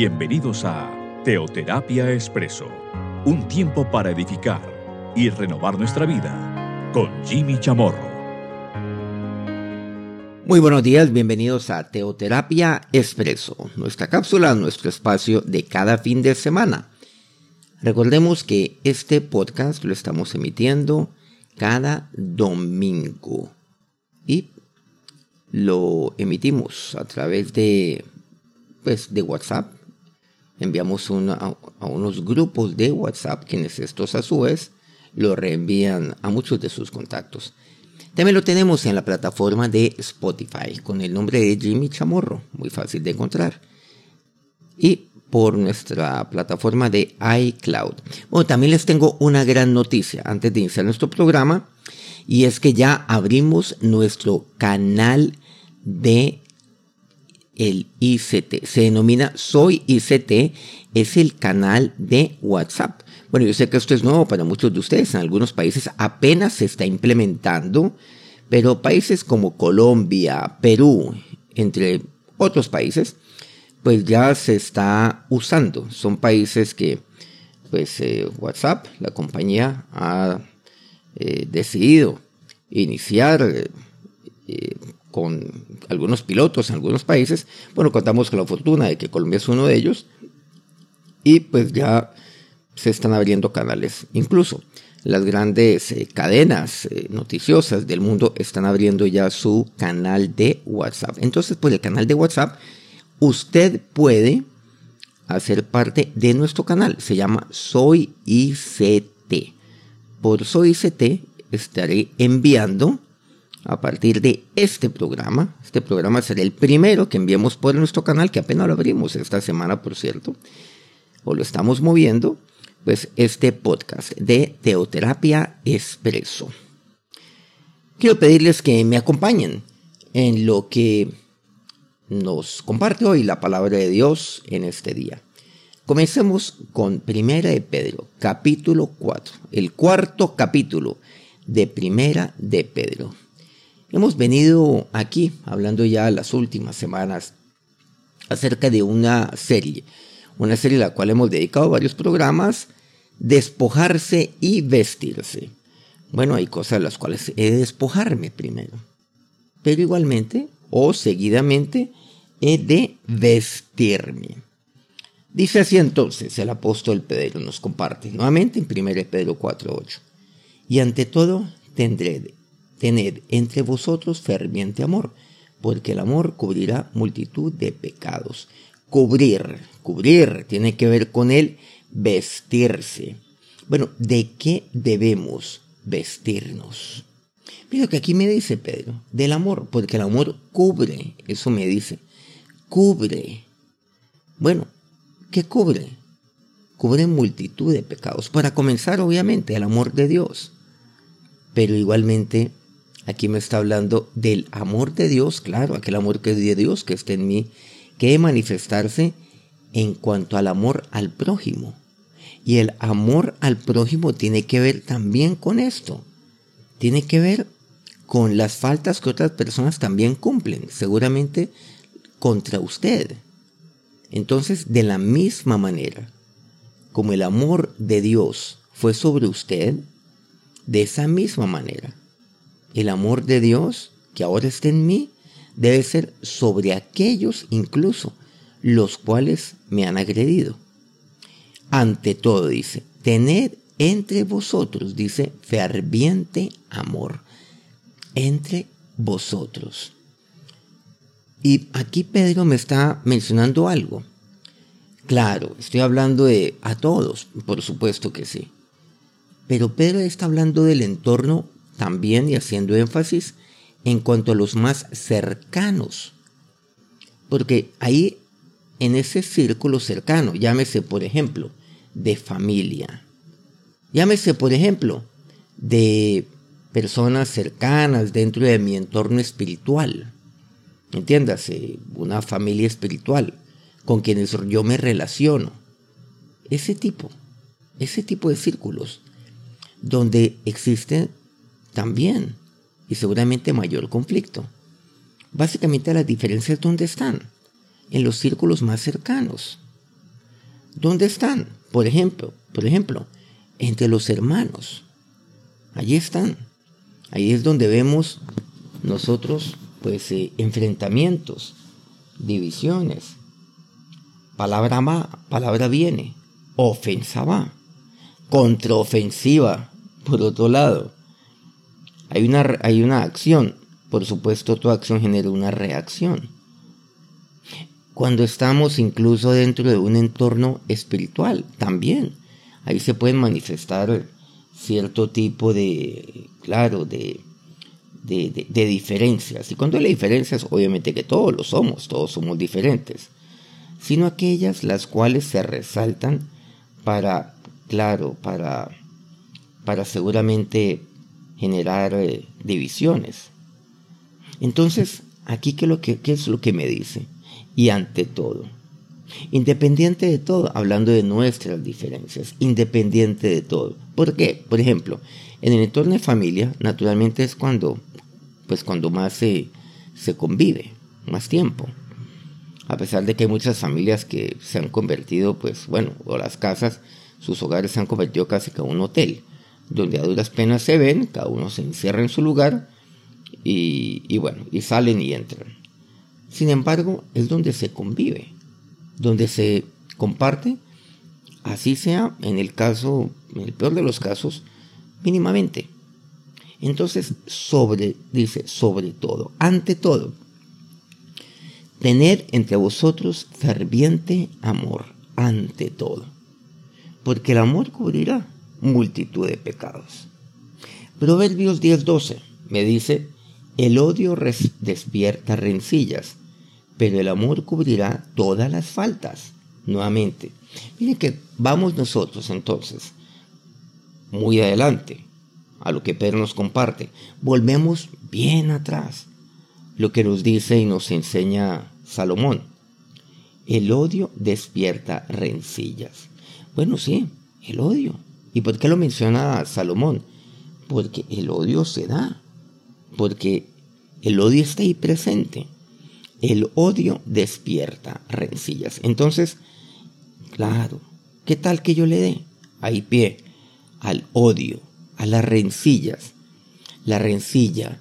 Bienvenidos a Teoterapia Expreso, un tiempo para edificar y renovar nuestra vida con Jimmy Chamorro. Muy buenos días, bienvenidos a Teoterapia Expreso, nuestra cápsula, nuestro espacio de cada fin de semana. Recordemos que este podcast lo estamos emitiendo cada domingo y lo emitimos a través de, pues, de WhatsApp. Enviamos a, unos grupos de WhatsApp quienes estos a su vez lo reenvían a muchos de sus contactos. También lo tenemos en la plataforma de Spotify con el nombre de Jimmy Chamorro, muy fácil de encontrar. Y por nuestra plataforma de iCloud. Bueno, también les tengo una gran noticia antes de iniciar nuestro programa y es que ya abrimos nuestro canal de el ICT. Se denomina Soy ICT, es el canal de WhatsApp. Bueno, yo sé que esto es nuevo para muchos de ustedes. En algunos países apenas se está implementando, pero países como Colombia, Perú, entre otros países, pues ya se está usando. Son países que, pues eh, WhatsApp, la compañía, ha eh, decidido iniciar eh, con algunos pilotos en algunos países. Bueno, contamos con la fortuna de que Colombia es uno de ellos y pues ya se están abriendo canales. Incluso las grandes cadenas noticiosas del mundo están abriendo ya su canal de WhatsApp. Entonces, pues el canal de WhatsApp usted puede hacer parte de nuestro canal. Se llama Soy ICT. Por Soy ICT estaré enviando a partir de este programa. Este programa será el primero que enviemos por nuestro canal, que apenas lo abrimos esta semana, por cierto, o lo estamos moviendo, pues este podcast de Teoterapia Expreso. Quiero pedirles que me acompañen en lo que nos comparte hoy la palabra de Dios en este día. Comencemos con Primera de Pedro, capítulo 4, el cuarto capítulo de Primera de Pedro. Hemos venido aquí hablando ya las últimas semanas acerca de una serie, una serie a la cual hemos dedicado varios programas, despojarse y vestirse. Bueno, hay cosas a las cuales he de despojarme primero, pero igualmente o seguidamente he de vestirme. Dice así entonces el apóstol Pedro, nos comparte nuevamente en 1 Pedro 4.8. Y ante todo, tendré, tened entre vosotros ferviente amor, porque el amor cubrirá multitud de pecados. Cubrir, cubrir, tiene que ver con el vestirse. Bueno, ¿de qué debemos vestirnos? Mira que aquí me dice Pedro, del amor, porque el amor cubre, eso me dice cubre. Bueno, ¿qué cubre? Cubre multitud de pecados. Para comenzar, obviamente, el amor de Dios. Pero igualmente, aquí me está hablando del amor de Dios, claro, aquel amor que es de Dios, que está en mí, que debe manifestarse en cuanto al amor al prójimo. Y el amor al prójimo tiene que ver también con esto. Tiene que ver con las faltas que otras personas también cumplen. Seguramente contra usted. Entonces, de la misma manera, como el amor de Dios fue sobre usted, de esa misma manera, el amor de Dios que ahora está en mí debe ser sobre aquellos incluso los cuales me han agredido. Ante todo, dice, tened entre vosotros, dice, ferviente amor, entre vosotros. Y aquí Pedro me está mencionando algo. Claro, estoy hablando de a todos, por supuesto que sí. Pero Pedro está hablando del entorno también y haciendo énfasis en cuanto a los más cercanos. Porque ahí, en ese círculo cercano, llámese por ejemplo, de familia. Llámese por ejemplo, de personas cercanas dentro de mi entorno espiritual entiéndase, una familia espiritual con quienes yo me relaciono. Ese tipo, ese tipo de círculos, donde existe también y seguramente mayor conflicto. Básicamente las diferencias donde están, en los círculos más cercanos. ¿dónde están? Por ejemplo, por ejemplo, entre los hermanos. Allí están. Ahí es donde vemos nosotros, pues, eh, enfrentamientos, divisiones. Palabra va, palabra viene. Ofensa va. Contraofensiva, por otro lado. Hay una, hay una acción. Por supuesto, toda acción genera una reacción. Cuando estamos incluso dentro de un entorno espiritual, también. Ahí se pueden manifestar cierto tipo de, claro, de, de, diferencias. Y cuando hay diferencias, obviamente que todos lo somos, todos somos diferentes, sino aquellas las cuales se resaltan para, claro, para, para seguramente generar eh, divisiones. Entonces, aquí ¿qué, lo que, ¿qué es lo que me dice? Y ante todo, independiente de todo, hablando de nuestras diferencias, independiente de todo. ¿Por qué? Por ejemplo, en el entorno de familia, naturalmente es cuando, pues cuando más se, convive, más tiempo. A pesar de que hay muchas familias que se han convertido, pues bueno, o las casas, sus hogares se han convertido casi que un hotel, donde a duras penas se ven, cada uno se encierra en su lugar y, bueno, y salen y entran. Sin embargo, es donde se convive, donde se comparte, así sea en el caso, en el peor de los casos, mínimamente. Entonces, sobre, dice, sobre todo, ante todo, tener entre vosotros ferviente amor, ante todo, porque el amor cubrirá multitud de pecados. Proverbios 10:12 me dice, el odio despierta rencillas, pero el amor cubrirá todas las faltas. Nuevamente, miren que vamos nosotros entonces muy adelante a lo que Pedro nos comparte. Volvemos bien atrás, lo que nos dice y nos enseña Salomón. El odio despierta rencillas. Bueno, sí, el odio. ¿Y por qué lo menciona Salomón? Porque el odio se da, porque el odio está ahí presente. El odio despierta rencillas. Entonces, claro, ¿qué tal que yo le dé ahí pie al odio, a las rencillas? La rencilla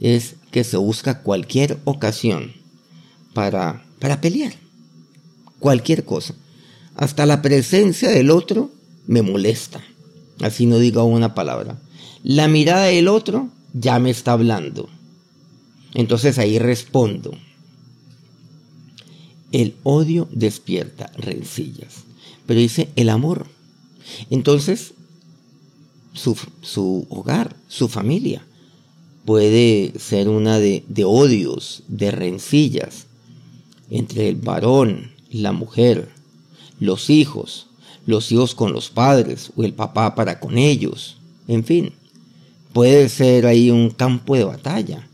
es que se busca cualquier ocasión para, para pelear. Cualquier cosa. Hasta la presencia del otro me molesta. Así no diga una palabra. La mirada del otro ya me está hablando. Entonces ahí respondo. El odio despierta rencillas. Pero dice el amor. Entonces, su, hogar, su familia, puede ser una de, de odios, de rencillas entre el varón, la mujer, los hijos, los hijos con los padres o el papá para con ellos. En fin, puede ser ahí un campo de batalla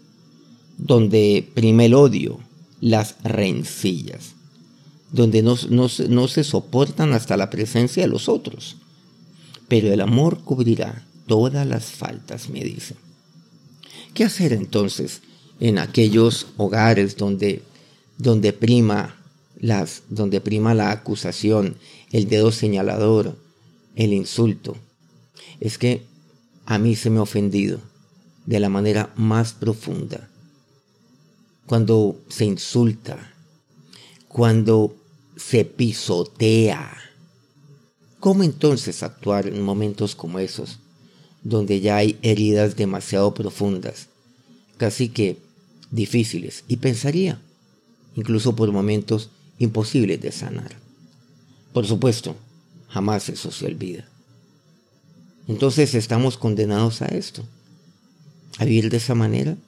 donde prime el odio, las rencillas, donde no, se soportan hasta la presencia de los otros. Pero el amor cubrirá todas las faltas, me dice. ¿Qué hacer entonces en aquellos hogares donde, donde prima las, donde prima la acusación, el dedo señalador, el insulto? Es que a mí se me ha ofendido de la manera más profunda cuando se insulta, cuando se pisotea. ¿Cómo entonces actuar en momentos como esos, donde ya hay heridas demasiado profundas, casi que difíciles, y pensaría, incluso por momentos imposibles de sanar? Por supuesto, jamás eso se olvida. Entonces estamos condenados a esto, a vivir de esa manera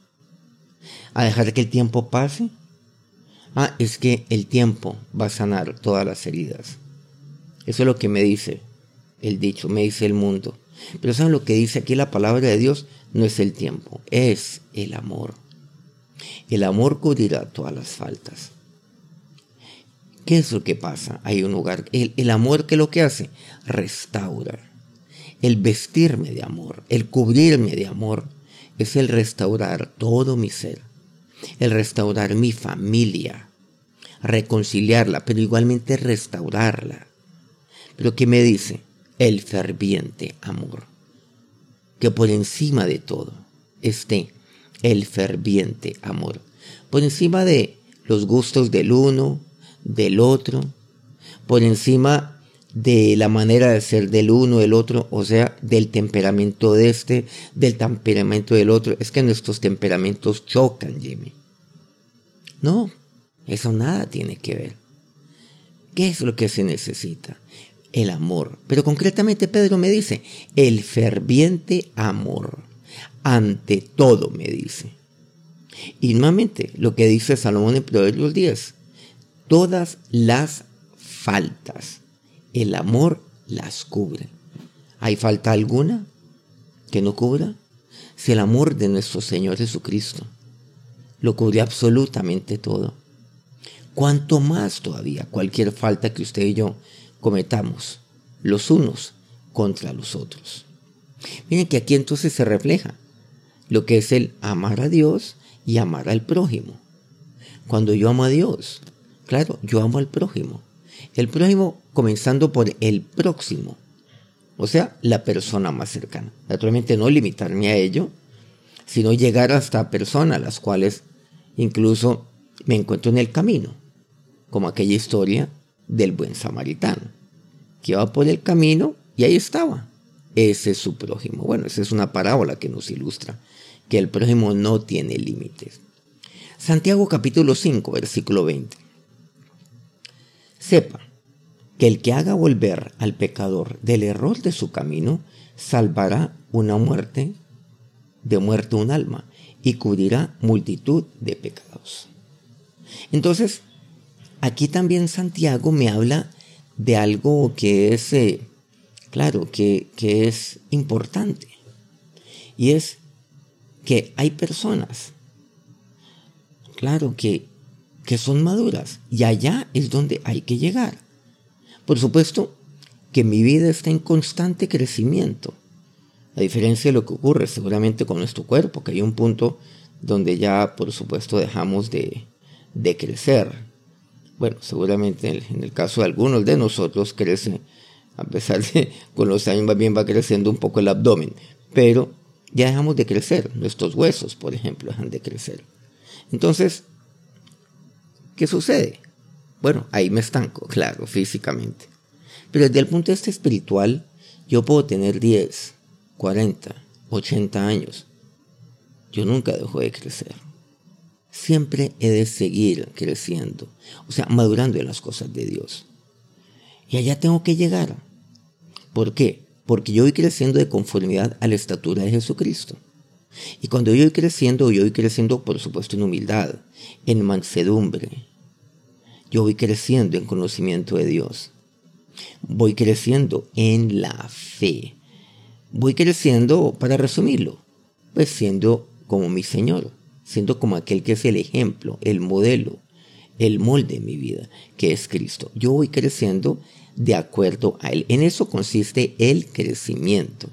a dejar que el tiempo pase? Ah, es que el tiempo va a sanar todas las heridas. Eso es lo que me dice el dicho, me dice el mundo. Pero ¿saben lo que dice aquí la palabra de Dios? No es el tiempo, es el amor. El amor cubrirá todas las faltas. ¿Qué es lo que pasa? Hay un lugar. El, el amor que lo que hace, restaura. El vestirme de amor, el cubrirme de amor, es el restaurar todo mi ser, el restaurar mi familia, reconciliarla, pero igualmente restaurarla. Pero ¿qué me dice? El ferviente amor. Que por encima de todo esté el ferviente amor. Por encima de los gustos del uno, del otro, por encima de la manera de ser del uno, del otro, o sea, del temperamento de este, del temperamento del otro. Es que nuestros temperamentos chocan, Jimmy. No, eso nada tiene que ver. ¿Qué es lo que se necesita? El amor. Pero concretamente Pedro me dice, el ferviente amor. Ante todo me dice. Y nuevamente lo que dice Salomón en Proverbios 10, todas las faltas, el amor las cubre. ¿Hay falta alguna que no cubra? Si el amor de nuestro Señor Jesucristo lo cubre absolutamente todo. Cuanto más todavía cualquier falta que usted y yo cometamos, los unos contra los otros. Miren que aquí entonces se refleja lo que es el amar a Dios y amar al prójimo. Cuando yo amo a Dios, claro, yo amo al prójimo. El prójimo comenzando por el próximo, o sea, la persona más cercana. Naturalmente no limitarme a ello, sino llegar hasta personas las cuales incluso me encuentro en el camino, como aquella historia del buen samaritano, que iba por el camino y ahí estaba. Ese es su prójimo. Bueno, esa es una parábola que nos ilustra que el prójimo no tiene límites. Santiago capítulo 5, versículo 20. Sepa que el que haga volver al pecador del error de su camino, salvará una muerte, de muerte un alma, y cubrirá multitud de pecados. Entonces, aquí también Santiago me habla de algo que es, eh, claro, que, que es importante. Y es que hay personas, claro, que, que son maduras y allá es donde hay que llegar. Por supuesto que mi vida está en constante crecimiento, a diferencia de lo que ocurre seguramente con nuestro cuerpo, que hay un punto donde ya, por supuesto, dejamos de, de crecer. Bueno, seguramente en el, caso de algunos de nosotros crece, a pesar de con los años más bien va creciendo un poco el abdomen, pero ya dejamos de crecer, nuestros huesos, por ejemplo, dejan de crecer. Entonces, ¿qué sucede? Bueno, ahí me estanco, claro, físicamente. Pero desde el punto de vista espiritual, yo puedo tener 10, 40, 80 años. Yo nunca dejo de crecer. Siempre he de seguir creciendo, o sea, madurando en las cosas de Dios. Y allá tengo que llegar. ¿Por qué? porque yo voy creciendo de conformidad a la estatura de Jesucristo. Y cuando yo voy creciendo, yo voy creciendo, por supuesto, en humildad, en mansedumbre. Yo voy creciendo en conocimiento de Dios. Voy creciendo en la fe. Voy creciendo, para resumirlo, pues siendo como mi Señor, siendo como aquel que es el ejemplo, el modelo, el molde de mi vida, que es Cristo. Yo voy creciendo de acuerdo a Él. En eso consiste el crecimiento.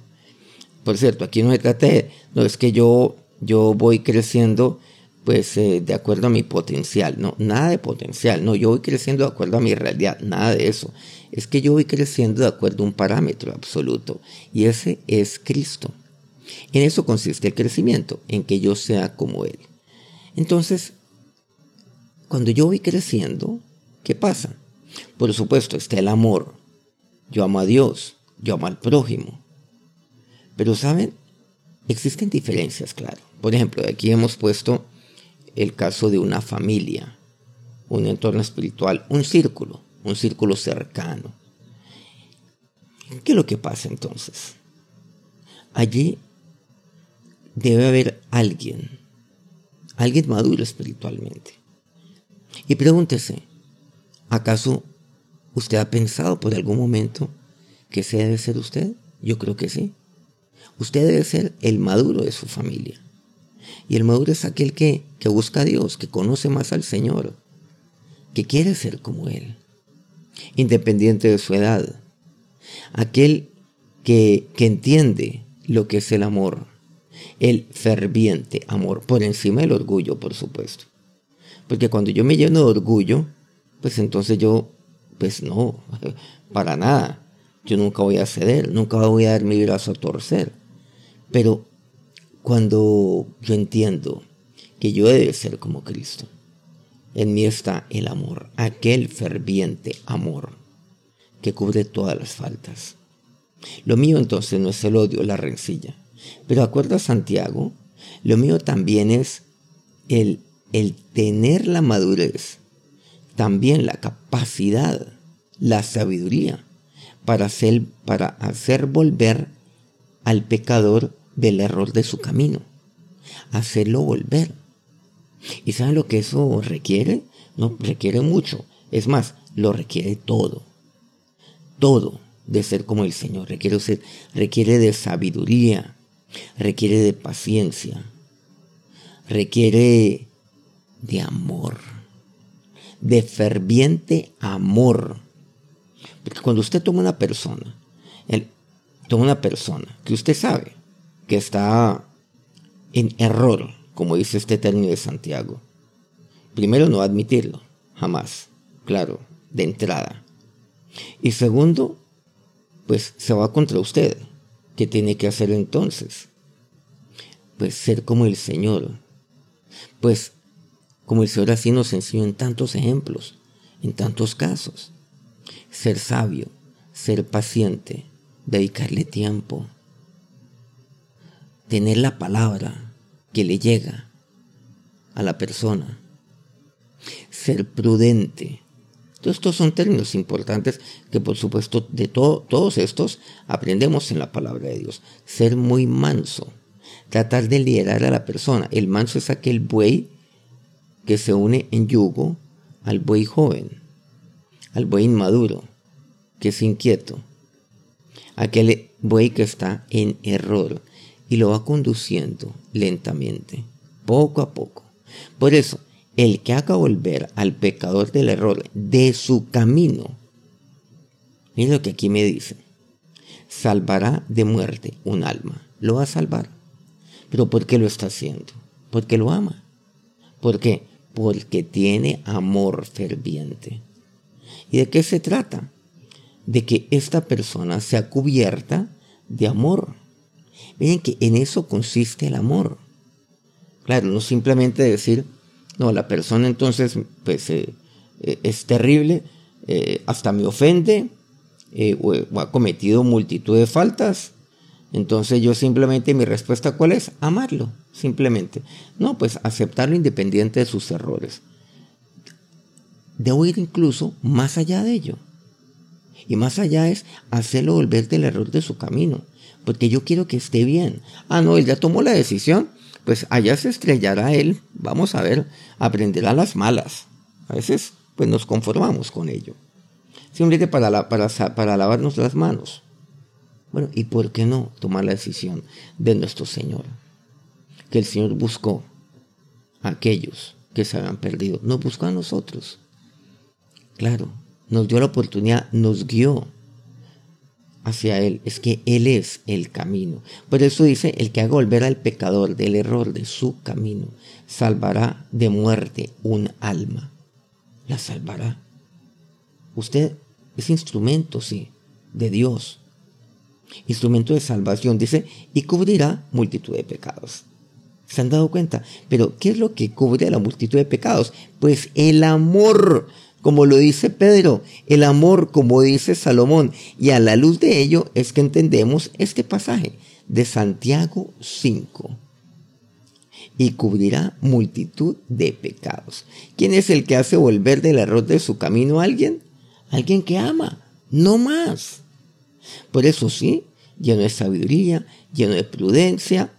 Por cierto, aquí no se trata de, no es que yo, yo voy creciendo pues eh, de acuerdo a mi potencial, no, nada de potencial, no, yo voy creciendo de acuerdo a mi realidad, nada de eso. Es que yo voy creciendo de acuerdo a un parámetro absoluto y ese es Cristo. En eso consiste el crecimiento, en que yo sea como Él. Entonces, cuando yo voy creciendo, ¿qué pasa? Por supuesto, está el amor. Yo amo a Dios, yo amo al prójimo. Pero, ¿saben? Existen diferencias, claro. Por ejemplo, aquí hemos puesto el caso de una familia, un entorno espiritual, un círculo, un círculo cercano. ¿Qué es lo que pasa entonces? Allí debe haber alguien, alguien maduro espiritualmente. Y pregúntese, ¿Acaso usted ha pensado por algún momento que ese debe ser usted? Yo creo que sí. Usted debe ser el maduro de su familia. Y el maduro es aquel que, que busca a Dios, que conoce más al Señor, que quiere ser como Él, independiente de su edad. Aquel que, que entiende lo que es el amor, el ferviente amor, por encima del orgullo, por supuesto. Porque cuando yo me lleno de orgullo, pues entonces yo, pues no, para nada. yo nunca voy a ceder, nunca voy a dar mi brazo a torcer. Pero cuando yo entiendo que yo he de ser como Cristo, en mí está el amor, aquel ferviente amor que cubre todas las faltas. Lo mío entonces no es el odio, la rencilla. Pero acuerda Santiago, lo mío también es el, el tener la madurez, también la capacidad, la sabiduría para hacer, para hacer volver al pecador del error de su camino, hacerlo volver. ¿Y saben lo que eso requiere? No, requiere mucho. Es más, lo requiere todo. Todo de ser como el Señor. Requiere, requiere de sabiduría, requiere de paciencia, requiere de amor, de ferviente amor. Porque cuando usted toma una persona, toma una persona que usted sabe está en error, como dice este término de Santiago, primero no admitirlo, jamás, claro, de entrada. Y segundo, pues se va contra usted. ¿Qué tiene que hacer entonces? Pues ser como el Señor. Pues como el Señor así nos enseñó en tantos ejemplos, en tantos casos. Ser sabio, ser paciente, dedicarle tiempo, tener la palabra que le llega a la persona, ser prudente, todos estos son términos importantes que por supuesto de todos estos aprendemos en la palabra de Dios. Ser muy manso, tratar de liderar a la persona. El manso es aquel buey que se une en yugo al buey joven, al buey inmaduro, que es inquieto, aquel buey que está en error y lo va conduciendo lentamente, poco a poco. Por eso, el que haga volver al pecador del error de su camino, mira lo que aquí me dice, salvará de muerte un alma, lo va a salvar. Pero ¿por qué lo está haciendo? Porque lo ama. ¿Por qué? Porque tiene amor ferviente. ¿Y de qué se trata? De que esta persona sea cubierta de amor. Miren que en eso consiste el amor. Claro, no simplemente decir, no, la persona entonces pues, eh, eh, es terrible, eh, hasta me ofende o, ha cometido multitud de faltas. Entonces yo simplemente mi respuesta cuál es? Amarlo, simplemente. No, pues aceptarlo independiente de sus errores. Debo ir incluso más allá de ello. Y más allá es hacerlo volver del error de su camino. Porque yo quiero que esté bien. Ah, no, él ya tomó la decisión pues allá se estrellará él, vamos a ver, aprenderá las malas. A veces pues nos conformamos con ello. Simplemente para, para, para lavarnos las manos. Bueno, ¿y por qué no tomar la decisión de nuestro Señor? Que el Señor buscó a aquellos que se habían perdido, nos buscó a nosotros. Claro, nos dio la oportunidad, nos guió hacia Él, es que Él es el camino. Por eso dice, el que haga volver al pecador del error de su camino, salvará de muerte un alma. La salvará. Usted es instrumento, sí, de Dios. Instrumento de salvación, dice, y cubrirá multitud de pecados. ¿Se han dado cuenta? Pero, ¿qué es lo que cubre la multitud de pecados? Pues el amor como lo dice Pedro, el amor, como dice Salomón, y a la luz de ello es que entendemos este pasaje de Santiago 5. Y cubrirá multitud de pecados. ¿Quién es el que hace volver del error de su camino a alguien? Alguien que ama, no más. Por eso sí, lleno de sabiduría, lleno de prudencia,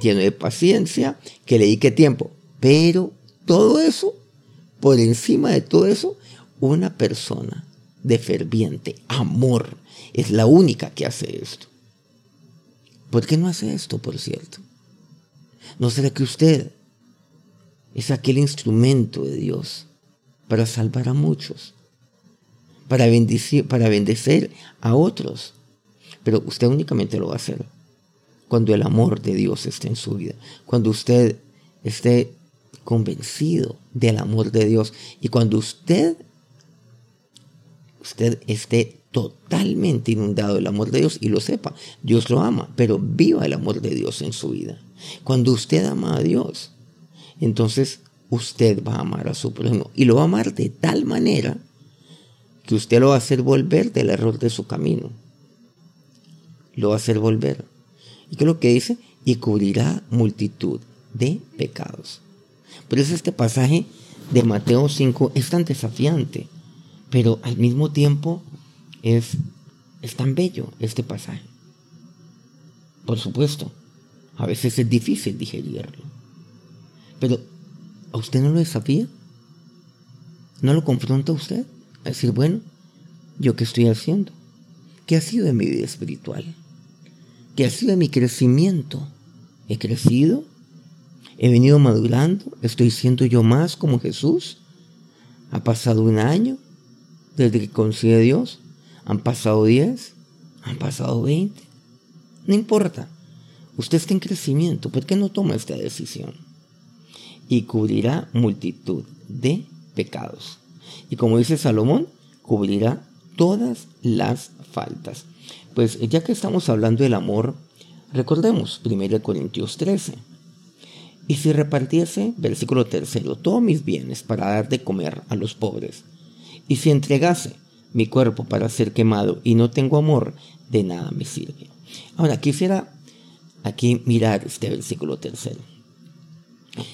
lleno de paciencia, que le dedique tiempo. Pero todo eso, por encima de todo eso, una persona de ferviente amor es la única que hace esto. ¿Por qué no hace esto, por cierto? ¿No será que usted es aquel instrumento de Dios para salvar a muchos, para bendecir, para bendecer a otros? Pero usted únicamente lo va a hacer cuando el amor de Dios esté en su vida, cuando usted esté convencido del amor de Dios y cuando usted usted esté totalmente inundado del amor de Dios y lo sepa, Dios lo ama, pero viva el amor de Dios en su vida. Cuando usted ama a Dios, entonces usted va a amar a su prójimo y lo va a amar de tal manera que usted lo va a hacer volver del error de su camino. Lo va a hacer volver. ¿Y qué es lo que dice? Y cubrirá multitud de pecados. Por eso este pasaje de Mateo 5 es tan desafiante, pero al mismo tiempo es, es tan bello este pasaje. Por supuesto, a veces es difícil digerirlo, pero ¿a usted no lo desafía? ¿No lo confronta a usted? A decir, bueno, ¿yo qué estoy haciendo? ¿Qué ha sido de mi vida espiritual? ¿Qué ha sido de mi crecimiento? ¿He crecido? He venido madurando, estoy siendo yo más como Jesús. Ha pasado un año desde que conocí a Dios. Han pasado 10, han pasado 20. No importa. Usted está en crecimiento. ¿Por qué no toma esta decisión? Y cubrirá multitud de pecados. Y como dice Salomón, cubrirá todas las faltas. Pues ya que estamos hablando del amor, recordemos 1 Corintios 13 y si repartiese, versículo tercero, todos mis bienes para dar de comer a los pobres, y si entregase mi cuerpo para ser quemado y no tengo amor, de nada me sirve. Ahora, quisiera aquí mirar este versículo tercero.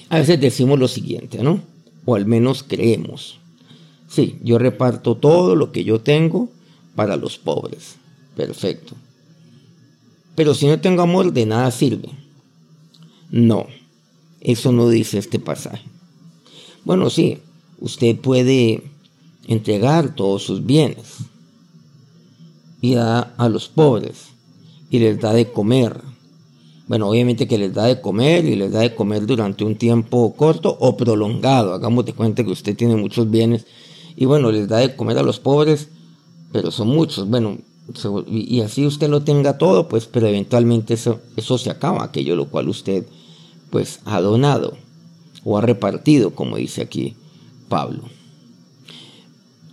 A veces decimos lo siguiente, ¿no? O al menos creemos. Sí, yo reparto todo lo que yo tengo para los pobres. Perfecto. Pero si no tengo amor, de nada sirve. No. Eso no dice este pasaje. Bueno, sí, usted puede entregar todos sus bienes y da a los pobres y les da de comer. Bueno, obviamente que les da de comer y les da de comer durante un tiempo corto o prolongado. Hagamos de cuenta que usted tiene muchos bienes y bueno, les da de comer a los pobres, pero son muchos. Bueno, y así usted lo tenga todo, pues, pero eventualmente eso, eso se acaba, aquello lo cual usted pues ha donado o ha repartido, como dice aquí Pablo.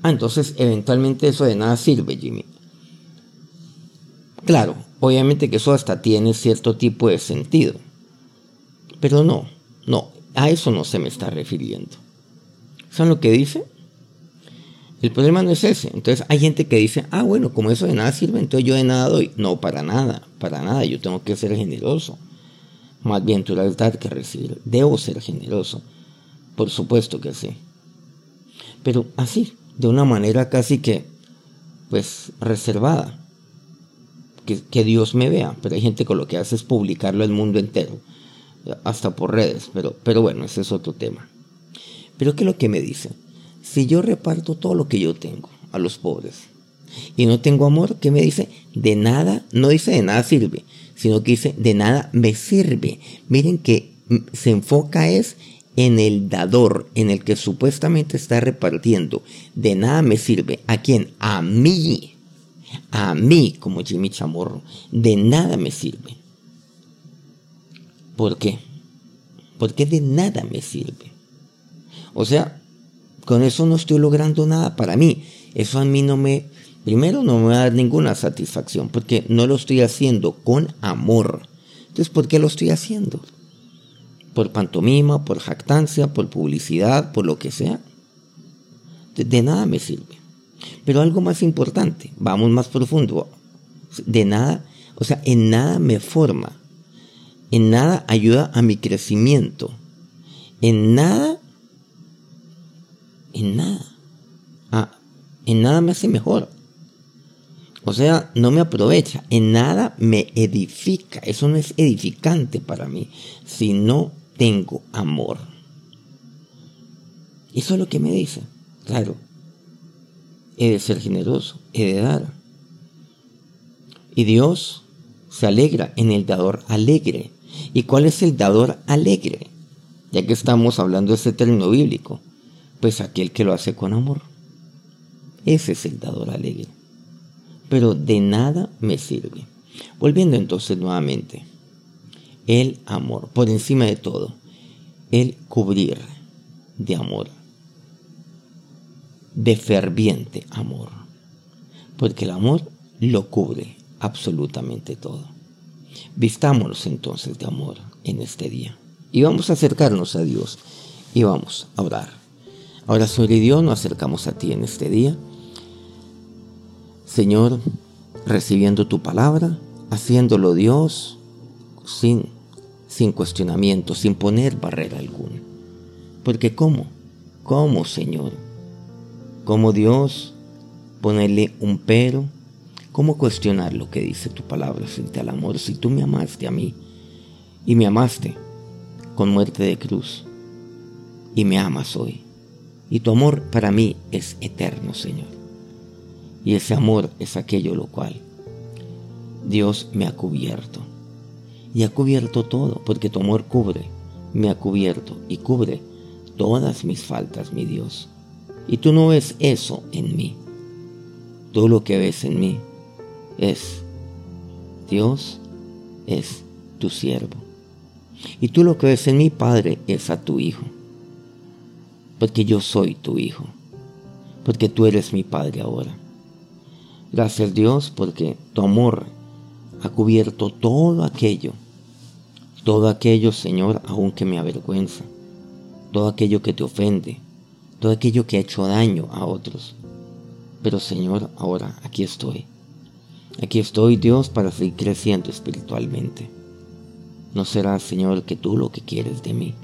Ah, entonces eventualmente eso de nada sirve, Jimmy. Claro, obviamente que eso hasta tiene cierto tipo de sentido. Pero no, no, a eso no se me está refiriendo. ¿Saben lo que dice? El problema no es ese. Entonces hay gente que dice, ah, bueno, como eso de nada sirve, entonces yo de nada doy. No, para nada, para nada, yo tengo que ser generoso. Más bien debes dar que recibir. Debo ser generoso. Por supuesto que sí. Pero así, de una manera casi que, pues, reservada. Que, Dios me vea. Pero hay gente que lo que hace es publicarlo al mundo entero. Hasta por redes. Pero, pero bueno, ese es otro tema. Pero ¿qué es lo que me dice? Si yo reparto todo lo que yo tengo a los pobres y no tengo amor, ¿qué me dice? De nada, no dice de nada sirve, sino que dice, de nada me sirve. Miren que se enfoca es en el dador, en el que supuestamente está repartiendo. De nada me sirve. ¿A quién? A mí. A mí, como Jimmy Chamorro. De nada me sirve. ¿Por qué? Porque de nada me sirve. O sea, con eso no estoy logrando nada para mí. Eso a mí no me primero no me va a dar ninguna satisfacción porque no lo estoy haciendo con amor. Entonces, ¿por qué lo estoy haciendo? ¿Por pantomima, por jactancia, por publicidad, por lo que sea? De, nada me sirve. Pero algo más importante, vamos más profundo. De nada, o sea, en nada me forma. En nada ayuda a mi crecimiento. En nada, en nada. Ah, en nada me hace mejor. O sea, no me aprovecha, en nada me edifica. Eso no es edificante para mí si no tengo amor. Eso es lo que me dice. Claro, he de ser generoso, he de dar. Y Dios se alegra en el dador alegre. ¿Y cuál es el dador alegre? Ya que estamos hablando de ese término bíblico, pues aquel que lo hace con amor. Ese es el dador alegre pero de nada me sirve. Volviendo entonces nuevamente, el amor, por encima de todo, el cubrir de amor, de ferviente amor. porque el amor lo cubre absolutamente todo. Vistámonos entonces de amor en este día y vamos a acercarnos a Dios y vamos a orar. Ahora, y Dios, nos acercamos a ti en este día. Señor, recibiendo tu palabra, haciéndolo Dios sin, sin cuestionamiento, sin poner barrera alguna. Porque ¿cómo? ¿Cómo, Señor? ¿Cómo Dios ponerle un pero? ¿Cómo cuestionar lo que dice tu palabra frente al amor si tú me amaste a mí y me amaste con muerte de cruz y me amas hoy? Y tu amor para mí es eterno, Señor. Y ese amor es aquello lo cual Dios me ha cubierto. Y ha cubierto todo, porque tu amor cubre, me ha cubierto y cubre todas mis faltas, mi Dios. Y tú no ves eso en mí. Tú lo que ves en mí es Dios es tu siervo. Y tú lo que ves en mí, Padre, es a tu Hijo. Porque yo soy tu Hijo. Porque tú eres mi Padre ahora. Gracias Dios porque tu amor ha cubierto todo aquello, todo aquello, Señor, aun que me avergüenza, todo aquello que te ofende, todo aquello que ha hecho daño a otros. Pero Señor, ahora aquí estoy. Aquí estoy, Dios, para seguir creciendo espiritualmente. No será, Señor, que tú lo que quieres de mí.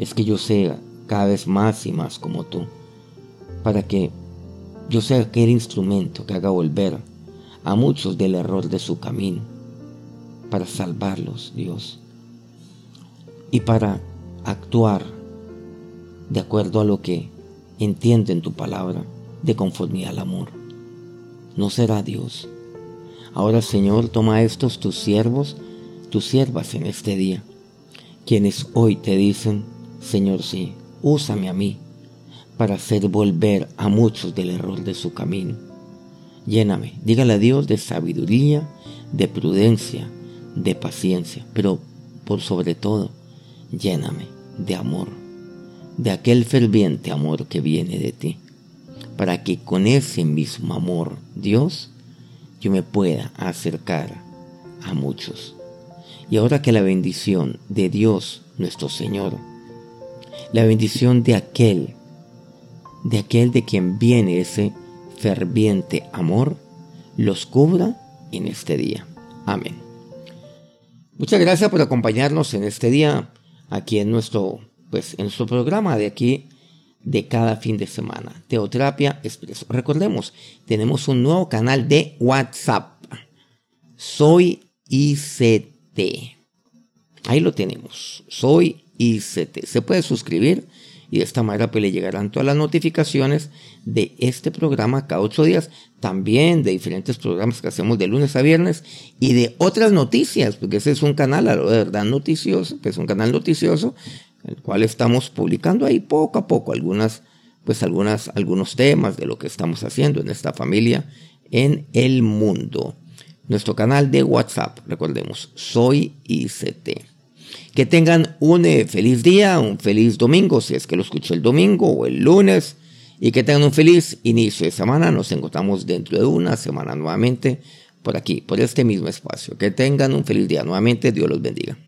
Es que yo sea cada vez más y más como tú, para que yo sea aquel instrumento que haga volver a muchos del error de su camino, para salvarlos, Dios, y para actuar de acuerdo a lo que entiende en tu palabra, de conformidad al amor. No será Dios. Ahora, Señor, toma estos tus siervos, tus siervas en este día, quienes hoy te dicen, Señor, sí, úsame a mí para hacer volver a muchos del error de su camino. Lléname, dígale a Dios de sabiduría, de prudencia, de paciencia, pero por sobre todo, lléname de amor, de aquel ferviente amor que viene de ti, para que con ese mismo amor, Dios, yo me pueda acercar a muchos. Y ahora que la bendición de Dios, nuestro Señor, la bendición de aquel de aquel de quien viene ese ferviente amor, los cubra en este día. Amén. Muchas gracias por acompañarnos en este día, aquí en nuestro, pues, en nuestro programa de aquí de cada fin de semana, Teoterapia Expreso. Recordemos, tenemos un nuevo canal de WhatsApp. Soy ICT. Ahí lo tenemos. Soy ICT. Se puede suscribir y de esta manera pues le llegarán todas las notificaciones de este programa cada ocho días, también de diferentes programas que hacemos de lunes a viernes y de otras noticias, porque ese es un canal, a la verdad, noticioso, que es un canal noticioso, el cual estamos publicando ahí poco a poco algunas, pues algunas, algunos temas de lo que estamos haciendo en esta familia en el mundo. Nuestro canal de WhatsApp, recordemos, soy ICT. Que tengan un eh, feliz día, un feliz domingo, si es que lo escucho el domingo o el lunes. Y que tengan un feliz inicio de semana. Nos encontramos dentro de una semana nuevamente por aquí, por este mismo espacio. Que tengan un feliz día nuevamente. Dios los bendiga.